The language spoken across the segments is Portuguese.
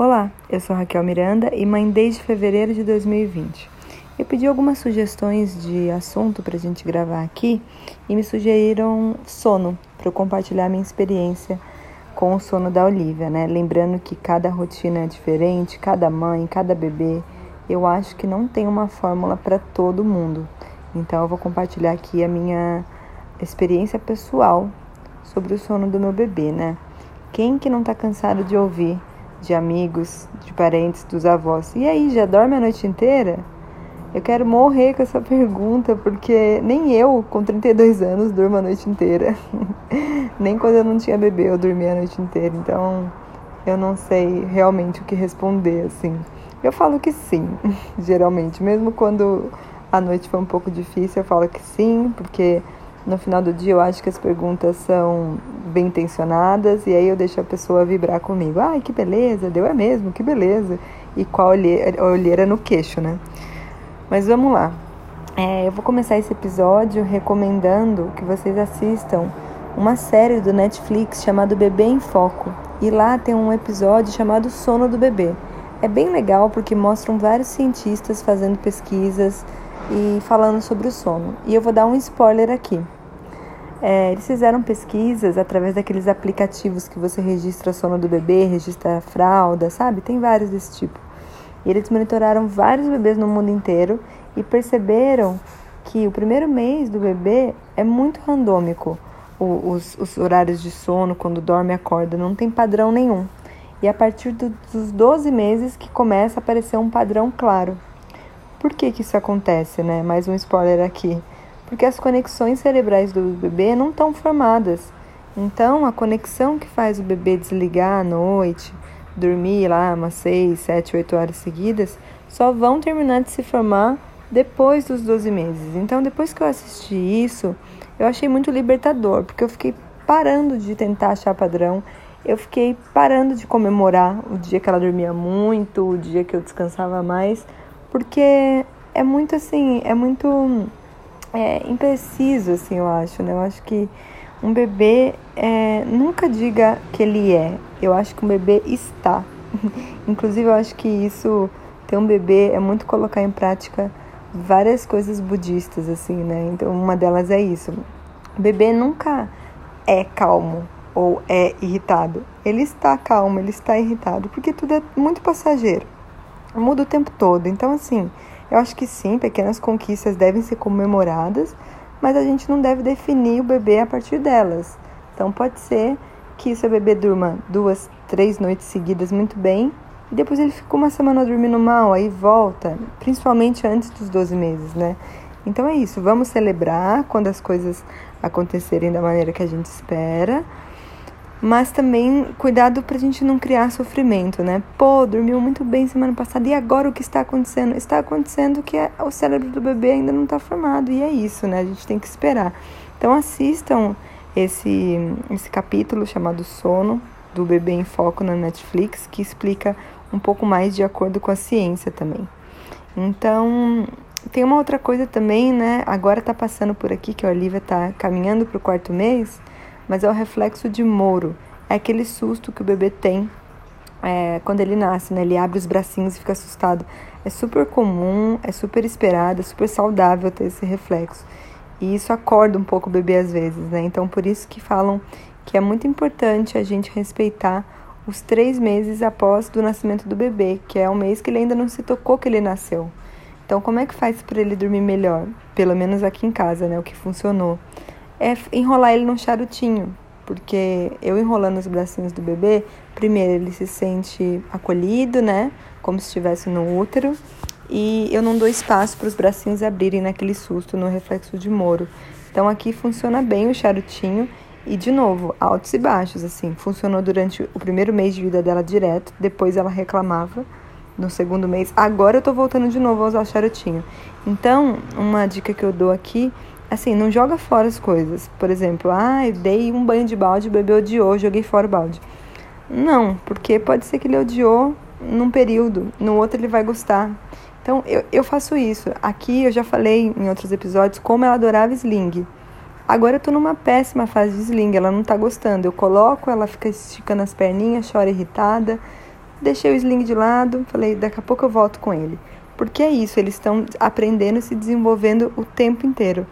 Olá, eu sou Raquel Miranda e mãe desde fevereiro de 2020. Eu pedi algumas sugestões de assunto para a gente gravar aqui e me sugeriram sono, para eu compartilhar minha experiência com o sono da Olivia, né? Lembrando que cada rotina é diferente, cada mãe, cada bebê. Eu acho que não tem uma fórmula para todo mundo. Então eu vou compartilhar aqui a minha experiência pessoal sobre o sono do meu bebê, né? Quem que não tá cansado de ouvir de amigos, de parentes, dos avós. E aí, já dorme a noite inteira? Eu quero morrer com essa pergunta, porque nem eu, com 32 anos, durmo a noite inteira. nem quando eu não tinha bebê eu dormia a noite inteira. Então, eu não sei realmente o que responder, assim. Eu falo que sim, geralmente. Mesmo quando a noite foi um pouco difícil, eu falo que sim, porque no final do dia eu acho que as perguntas são bem intencionadas e aí eu deixo a pessoa vibrar comigo. Ai, que beleza, deu é mesmo, que beleza. E com a olheira, olheira no queixo, né? Mas vamos lá. É, eu vou começar esse episódio recomendando que vocês assistam uma série do Netflix chamada Bebê em Foco. E lá tem um episódio chamado Sono do Bebê. É bem legal porque mostram vários cientistas fazendo pesquisas e falando sobre o sono. E eu vou dar um spoiler aqui. É, eles fizeram pesquisas através daqueles aplicativos que você registra o sono do bebê, registra a fralda, sabe? Tem vários desse tipo. E eles monitoraram vários bebês no mundo inteiro e perceberam que o primeiro mês do bebê é muito randômico. O, os, os, horários de sono, quando dorme e acorda, não tem padrão nenhum. E a partir do, dos 12 meses que começa a aparecer um padrão claro. Por que, que isso acontece, né? Mais um spoiler aqui porque as conexões cerebrais do bebê não estão formadas. Então, a conexão que faz o bebê desligar à noite, dormir lá umas 6, 7, 8 horas seguidas, só vão terminar de se formar depois dos 12 meses. Então, depois que eu assisti isso, eu achei muito libertador, porque eu fiquei parando de tentar achar padrão, eu fiquei parando de comemorar o dia que ela dormia muito, o dia que eu descansava mais, porque é muito assim, é muito é, impreciso, assim, eu acho, né? Eu acho que um bebê é, nunca diga que ele é. Eu acho que um bebê está. Inclusive, eu acho que isso, ter um bebê, é muito colocar em prática várias coisas budistas, assim, né? Então, uma delas é isso. O bebê nunca é calmo ou é irritado. Ele está calmo, ele está irritado, porque tudo é muito passageiro. Muda o tempo todo. Então, assim, eu acho que sim, pequenas conquistas devem ser comemoradas, mas a gente não deve definir o bebê a partir delas. Então pode ser que seu bebê durma duas, três noites seguidas muito bem e depois ele fica uma semana dormindo mal, aí volta, principalmente antes dos 12 meses, né? Então é isso, vamos celebrar quando as coisas acontecerem da maneira que a gente espera mas também cuidado para a gente não criar sofrimento, né? Pô, dormiu muito bem semana passada e agora o que está acontecendo? Está acontecendo que é, o cérebro do bebê ainda não está formado e é isso, né? A gente tem que esperar. Então assistam esse, esse capítulo chamado Sono do Bebê em Foco na Netflix, que explica um pouco mais de acordo com a ciência também. Então, tem uma outra coisa também, né? Agora tá passando por aqui que a Olivia tá caminhando para o quarto mês mas é o reflexo de Moro. É aquele susto que o bebê tem é, quando ele nasce, né? Ele abre os bracinhos e fica assustado. É super comum, é super esperado, é super saudável ter esse reflexo. E isso acorda um pouco o bebê às vezes, né? Então, por isso que falam que é muito importante a gente respeitar os três meses após do nascimento do bebê, que é o mês que ele ainda não se tocou que ele nasceu. Então, como é que faz para ele dormir melhor? Pelo menos aqui em casa, né? O que funcionou é enrolar ele num charutinho, porque eu enrolando os bracinhos do bebê, primeiro ele se sente acolhido, né, como se estivesse no útero, e eu não dou espaço para os bracinhos abrirem naquele susto, no reflexo de Moro. Então aqui funciona bem o charutinho e de novo, altos e baixos assim. Funcionou durante o primeiro mês de vida dela direto, depois ela reclamava no segundo mês. Agora eu tô voltando de novo a usar o charutinho. Então, uma dica que eu dou aqui assim, não joga fora as coisas. Por exemplo, ah, dei um banho de balde, o bebê odiou, joguei fora o balde. Não, porque pode ser que ele odiou num período, no outro ele vai gostar. Então, eu, eu faço isso. Aqui eu já falei em outros episódios como ela adorava sling. Agora eu tô numa péssima fase de sling, ela não tá gostando. Eu coloco, ela fica esticando as perninhas, chora irritada. deixei o sling de lado, falei, daqui a pouco eu volto com ele. Porque é isso, eles estão aprendendo e se desenvolvendo o tempo inteiro.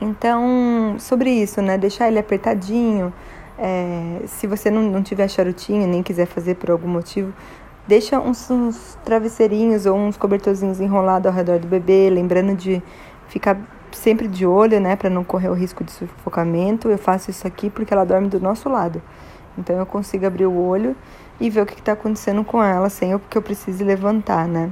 Então, sobre isso, né? Deixar ele apertadinho. É, se você não, não tiver charutinho, nem quiser fazer por algum motivo, deixa uns, uns travesseirinhos ou uns cobertorzinhos enrolados ao redor do bebê, lembrando de ficar sempre de olho, né, para não correr o risco de sufocamento. Eu faço isso aqui porque ela dorme do nosso lado. Então eu consigo abrir o olho e ver o que está acontecendo com ela sem eu, que eu precise levantar, né?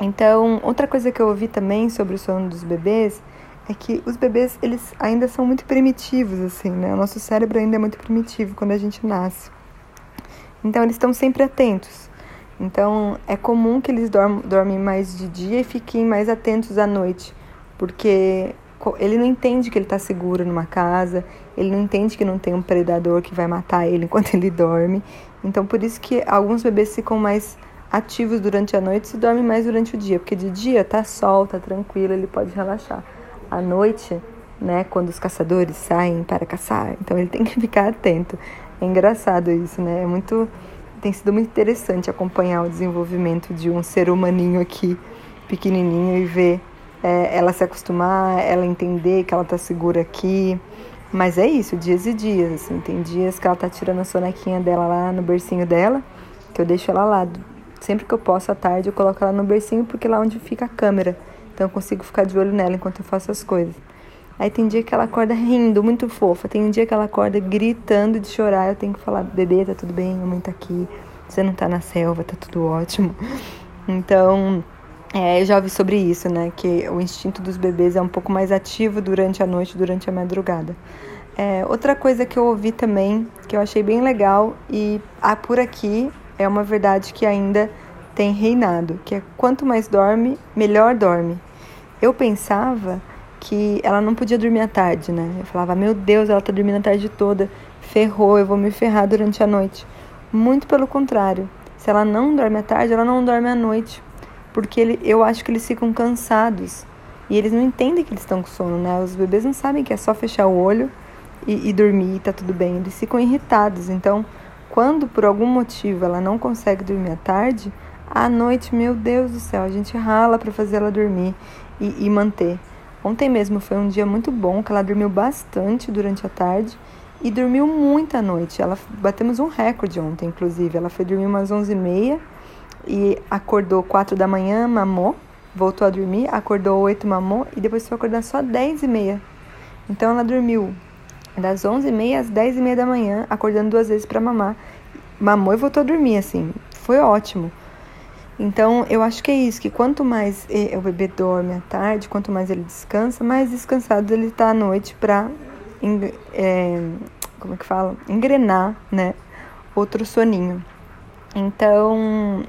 Então, outra coisa que eu ouvi também sobre o sono dos bebês é que os bebês, eles ainda são muito primitivos, assim, né? O nosso cérebro ainda é muito primitivo quando a gente nasce. Então, eles estão sempre atentos. Então, é comum que eles dormam, dormem mais de dia e fiquem mais atentos à noite, porque ele não entende que ele está seguro numa casa, ele não entende que não tem um predador que vai matar ele enquanto ele dorme. Então, por isso que alguns bebês ficam mais ativos durante a noite e dormem mais durante o dia, porque de dia tá sol, tá tranquilo, ele pode relaxar. À noite, né, quando os caçadores saem para caçar, então ele tem que ficar atento. É engraçado isso, né? É muito tem sido muito interessante acompanhar o desenvolvimento de um ser humaninho aqui pequenininho e ver é, ela se acostumar, ela entender que ela tá segura aqui. Mas é isso, dias e dias, assim. Tem dias que ela tá tirando a sonequinha dela lá no bercinho dela, que eu deixo ela lá Sempre que eu posso à tarde, eu coloco ela no bercinho porque lá onde fica a câmera. Então eu consigo ficar de olho nela enquanto eu faço as coisas. Aí tem dia que ela acorda rindo, muito fofa. Tem dia que ela acorda gritando de chorar. Eu tenho que falar: bebê, tá tudo bem, mamãe tá aqui. Você não tá na selva, tá tudo ótimo. Então, é, eu já ouvi sobre isso, né? Que o instinto dos bebês é um pouco mais ativo durante a noite, durante a madrugada. É, outra coisa que eu ouvi também, que eu achei bem legal, e ah, por aqui é uma verdade que ainda tem reinado, que é quanto mais dorme, melhor dorme. Eu pensava que ela não podia dormir à tarde, né? Eu falava, meu Deus, ela tá dormindo a tarde toda, ferrou, eu vou me ferrar durante a noite. Muito pelo contrário. Se ela não dorme à tarde, ela não dorme à noite. Porque ele, eu acho que eles ficam cansados. E eles não entendem que eles estão com sono, né? Os bebês não sabem que é só fechar o olho e, e dormir e tá tudo bem. Eles ficam irritados. Então, quando por algum motivo ela não consegue dormir à tarde, à noite, meu Deus do céu, a gente rala para fazer ela dormir e, e manter. Ontem mesmo foi um dia muito bom, que ela dormiu bastante durante a tarde e dormiu muito à noite. Ela batemos um recorde ontem, inclusive. Ela foi dormir umas 11h30 e acordou 4 da manhã, mamou, voltou a dormir, acordou 8, mamou e depois foi acordar só 10h30. Então ela dormiu das 11h30 às 10h30 da manhã, acordando duas vezes para mamar. Mamou e voltou a dormir, assim. Foi ótimo. Então, eu acho que é isso, que quanto mais o bebê dorme à tarde, quanto mais ele descansa, mais descansado ele está à noite para, é, como é que fala? Engrenar, né? Outro soninho. Então,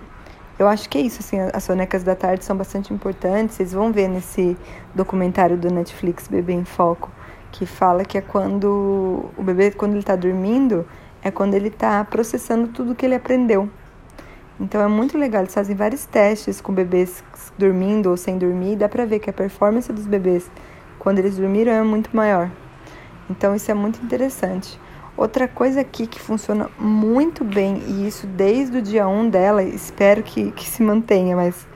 eu acho que é isso, assim, as sonecas da tarde são bastante importantes. Vocês vão ver nesse documentário do Netflix, Bebê em Foco, que fala que é quando o bebê, quando ele está dormindo, é quando ele está processando tudo que ele aprendeu. Então é muito legal, eles fazem vários testes com bebês dormindo ou sem dormir, e dá pra ver que a performance dos bebês quando eles dormiram é muito maior. Então isso é muito interessante. Outra coisa aqui que funciona muito bem, e isso desde o dia 1 dela, espero que, que se mantenha, mas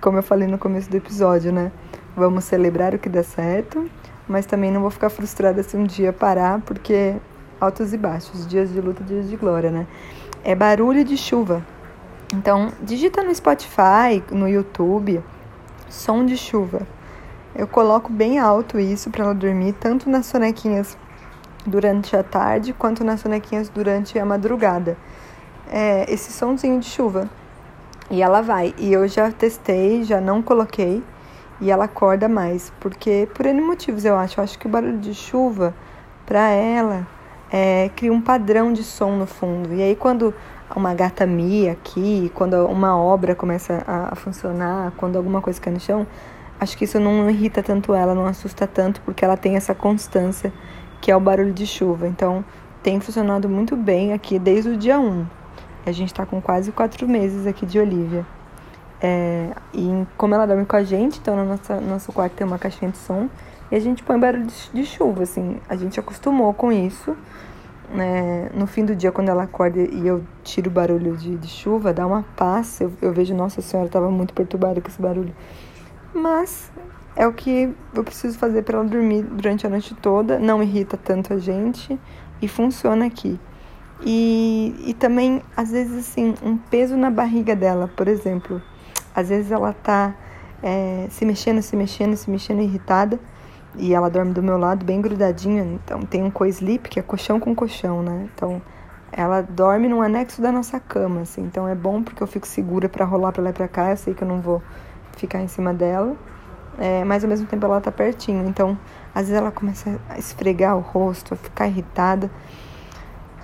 como eu falei no começo do episódio, né? Vamos celebrar o que dá certo mas também não vou ficar frustrada se um dia parar, porque altos e baixos, dias de luta, dias de glória, né? É barulho de chuva. Então, digita no Spotify, no YouTube, som de chuva. Eu coloco bem alto isso para ela dormir, tanto nas sonequinhas durante a tarde, quanto nas sonequinhas durante a madrugada. É, esse somzinho de chuva. E ela vai. E eu já testei, já não coloquei, e ela acorda mais, porque por N motivos eu acho. Eu acho que o barulho de chuva, para ela, é, cria um padrão de som no fundo. E aí quando uma gata mia aqui, quando uma obra começa a, a funcionar, quando alguma coisa cai no chão, acho que isso não irrita tanto ela, não assusta tanto, porque ela tem essa constância que é o barulho de chuva. Então tem funcionado muito bem aqui desde o dia 1. A gente está com quase quatro meses aqui de Olivia. É, e como ela dorme com a gente, então no nosso, nosso quarto tem uma caixinha de som e a gente põe barulho de, de chuva, assim. A gente acostumou com isso. Né, no fim do dia, quando ela acorda e eu tiro o barulho de, de chuva, dá uma paz. Eu, eu vejo, nossa senhora, estava muito perturbada com esse barulho. Mas é o que eu preciso fazer para ela dormir durante a noite toda, não irrita tanto a gente e funciona aqui. E, e também, às vezes, assim, um peso na barriga dela, por exemplo. Às vezes ela tá é, se mexendo, se mexendo, se mexendo, irritada. E ela dorme do meu lado, bem grudadinha. Então, tem um co-sleep, que é colchão com colchão, né? Então, ela dorme no anexo da nossa cama, assim. Então, é bom porque eu fico segura para rolar pra lá e pra cá. Eu sei que eu não vou ficar em cima dela. É, mas, ao mesmo tempo, ela tá pertinho. Então, às vezes ela começa a esfregar o rosto, a ficar irritada.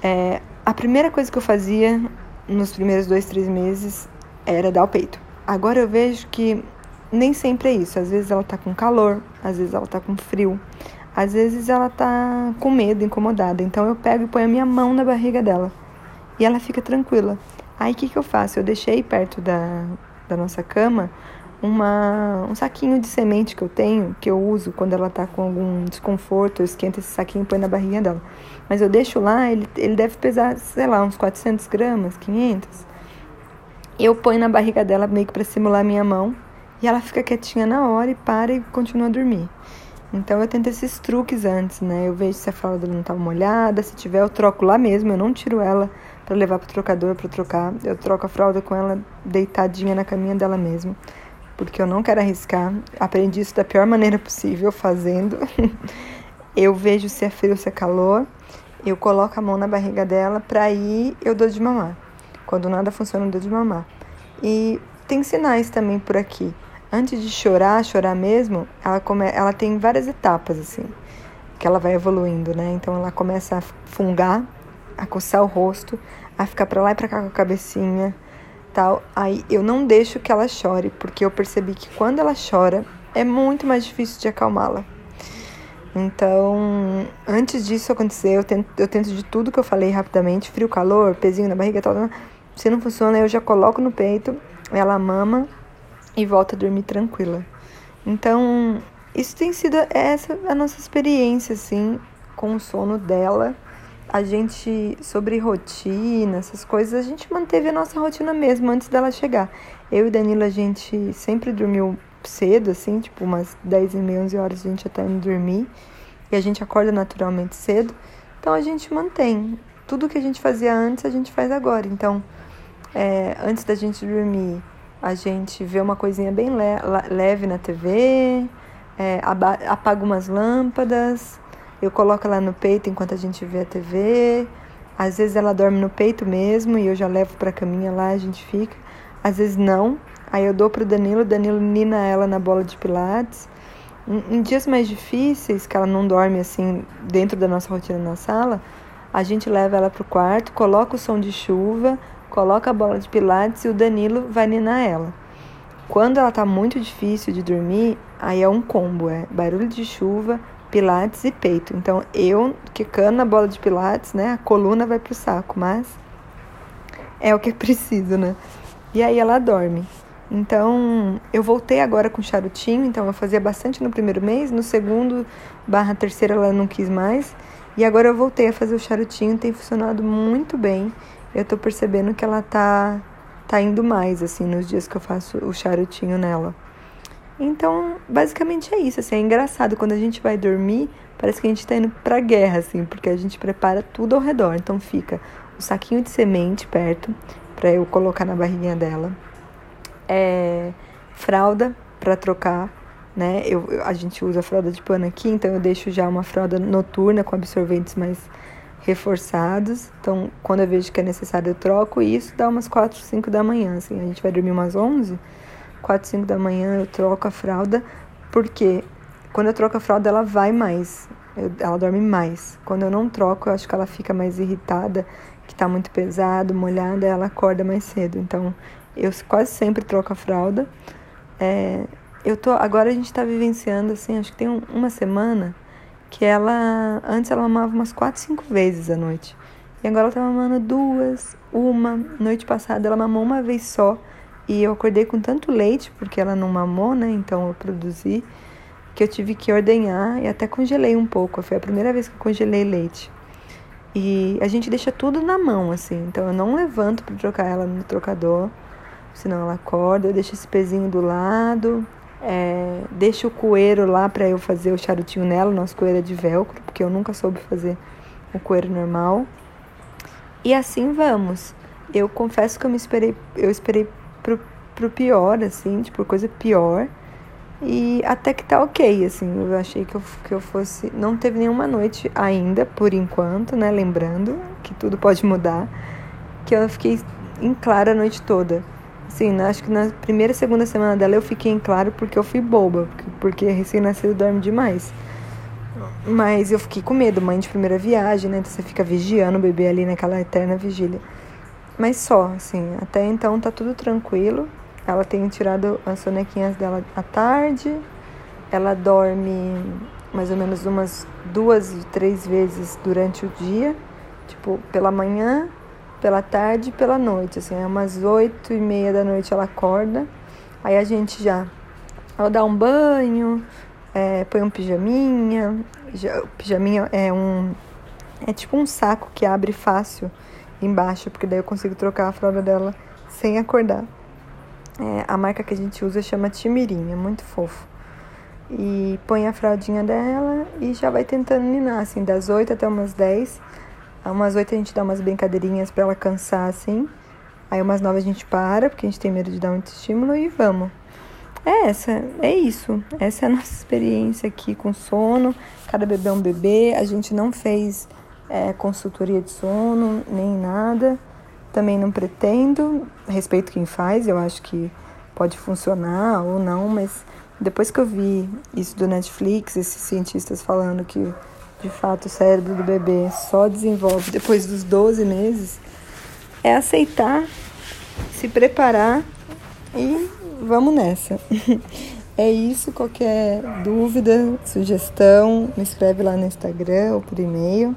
É, a primeira coisa que eu fazia nos primeiros dois, três meses era dar o peito. Agora eu vejo que nem sempre é isso. Às vezes ela tá com calor, às vezes ela tá com frio, às vezes ela tá com medo, incomodada. Então eu pego e ponho a minha mão na barriga dela e ela fica tranquila. Aí o que, que eu faço? Eu deixei perto da, da nossa cama uma, um saquinho de semente que eu tenho, que eu uso quando ela tá com algum desconforto, eu esquento esse saquinho e põe na barriga dela. Mas eu deixo lá, ele, ele deve pesar, sei lá, uns 400 gramas, 500. Eu ponho na barriga dela meio que pra simular minha mão, e ela fica quietinha na hora e para e continua a dormir. Então eu tento esses truques antes, né? Eu vejo se a fralda não tá molhada, se tiver eu troco lá mesmo, eu não tiro ela para levar pro trocador para trocar. Eu troco a fralda com ela deitadinha na caminha dela mesmo porque eu não quero arriscar. Aprendi isso da pior maneira possível, fazendo. eu vejo se é frio ou se é calor, eu coloco a mão na barriga dela, para ir eu dou de mamar. Quando nada funciona, eu dou de mamar. E tem sinais também por aqui. Antes de chorar, chorar mesmo, ela, come... ela tem várias etapas, assim, que ela vai evoluindo, né? Então ela começa a fungar, a coçar o rosto, a ficar para lá e pra cá com a cabecinha, tal, aí eu não deixo que ela chore, porque eu percebi que quando ela chora é muito mais difícil de acalmá-la. Então, antes disso acontecer, eu tento, eu tento de tudo que eu falei rapidamente, frio, calor, pezinho na barriga, tal, se não funciona, eu já coloco no peito, ela mama e volta a dormir tranquila. Então, isso tem sido essa a nossa experiência assim com o sono dela a gente, sobre rotina, essas coisas, a gente manteve a nossa rotina mesmo antes dela chegar. Eu e Danilo, a gente sempre dormiu cedo, assim, tipo umas 10 e meia, 11 horas a gente já indo dormir. E a gente acorda naturalmente cedo. Então a gente mantém. Tudo que a gente fazia antes, a gente faz agora. Então, é, antes da gente dormir, a gente vê uma coisinha bem le leve na TV, é, apaga umas lâmpadas, eu coloco ela no peito enquanto a gente vê a TV. Às vezes ela dorme no peito mesmo e eu já levo para a caminha lá, a gente fica. Às vezes não. Aí eu dou Danilo, o Danilo nina ela na bola de pilates. Em, dias mais difíceis, que ela não dorme assim dentro da nossa rotina na sala, a gente leva ela pro quarto, coloca o som de chuva, coloca a bola de pilates e o Danilo vai ninar ela. Quando ela tá muito difícil de dormir, aí é um combo, é barulho de chuva, pilates e peito. Então eu quicando na bola de pilates, né, a coluna vai pro saco, mas é o que é preciso, né? E aí ela dorme. Então, eu voltei agora com charutinho, então eu fazia bastante no primeiro mês, no segundo barra terceira ela não quis mais, e agora eu voltei a fazer o charutinho, tem funcionado muito bem. Eu tô percebendo que ela tá tá indo mais assim nos dias que eu faço o charutinho nela. Então, basicamente é isso, assim, é engraçado quando a gente vai dormir, parece que a gente está indo pra guerra, assim, porque a gente prepara tudo ao redor. Então fica o saquinho de semente perto para eu colocar na barriguinha dela. É, fralda para trocar, né? Eu, a gente usa fralda de pano aqui, então eu deixo já uma fralda noturna com absorventes mais reforçados. Então, quando eu vejo que é necessário, eu troco e isso dá umas 4, 5 da manhã, assim. A gente vai dormir umas 11 4, 5 da manhã eu troco a fralda, porque quando eu troco a fralda ela vai mais, eu, ela dorme mais. Quando eu não troco, eu acho que ela fica mais irritada, que tá muito pesado, molhada, ela acorda mais cedo. Então eu quase sempre troco a fralda. É, eu tô, agora a gente tá vivenciando assim, acho que tem um, uma semana que ela antes ela mamava umas 4, 5 vezes à noite. E agora ela tá mamando duas, uma. Noite passada ela mamou uma vez só. E eu acordei com tanto leite, porque ela não mamou, né? Então eu produzi, que eu tive que ordenhar e até congelei um pouco. Foi a primeira vez que eu congelei leite. E a gente deixa tudo na mão, assim. Então eu não levanto para trocar ela no trocador, senão ela acorda. Eu deixo esse pezinho do lado, é, deixo o coeiro lá para eu fazer o charutinho nela. Nosso coeiro é de velcro, porque eu nunca soube fazer o coeiro normal. E assim vamos. Eu confesso que eu me esperei, eu esperei pro, pro pior, assim, tipo, coisa pior. E até que tá ok, assim, eu achei que eu, que eu fosse. Não teve nenhuma noite ainda, por enquanto, né? Lembrando que tudo pode mudar. Que eu fiquei em claro a noite toda. Assim, acho que na primeira e segunda semana dela eu fiquei em claro porque eu fui boba, porque, porque recém-nascido dorme demais. Mas eu fiquei com medo, mãe de primeira viagem, né? Então você fica vigiando o bebê ali naquela eterna vigília. Mas só, assim, até então tá tudo tranquilo. Ela tem tirado as sonequinhas dela à tarde. Ela dorme mais ou menos umas duas, três vezes durante o dia. Tipo, pela manhã, pela tarde e pela noite. Assim, é umas oito e meia da noite ela acorda. Aí a gente já ela dá um banho, é, põe um pijaminha. Já, pijaminha é um. É tipo um saco que abre fácil embaixo, porque daí eu consigo trocar a fralda dela sem acordar. É, a marca que a gente usa chama Timirim, é muito fofo. E põe a fraldinha dela e já vai tentando ninar, assim, das 8 até umas 10. Umas 8 a gente dá umas brincadeirinhas para ela cansar, assim. Aí umas 9 a gente para, porque a gente tem medo de dar muito estímulo e vamos. É essa, é isso. Essa é a nossa experiência aqui com sono. Cada bebê é um bebê. A gente não fez é, consultoria de sono, nem nada. Também não pretendo, respeito quem faz, eu acho que pode funcionar ou não, mas depois que eu vi isso do Netflix, esses cientistas falando que de fato o cérebro do bebê só desenvolve depois dos 12 meses, é aceitar, se preparar e vamos nessa. É isso, qualquer dúvida, sugestão, me escreve lá no Instagram ou por e-mail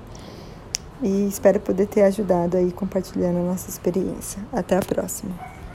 e espero poder ter ajudado aí compartilhando a nossa experiência. Até a próxima.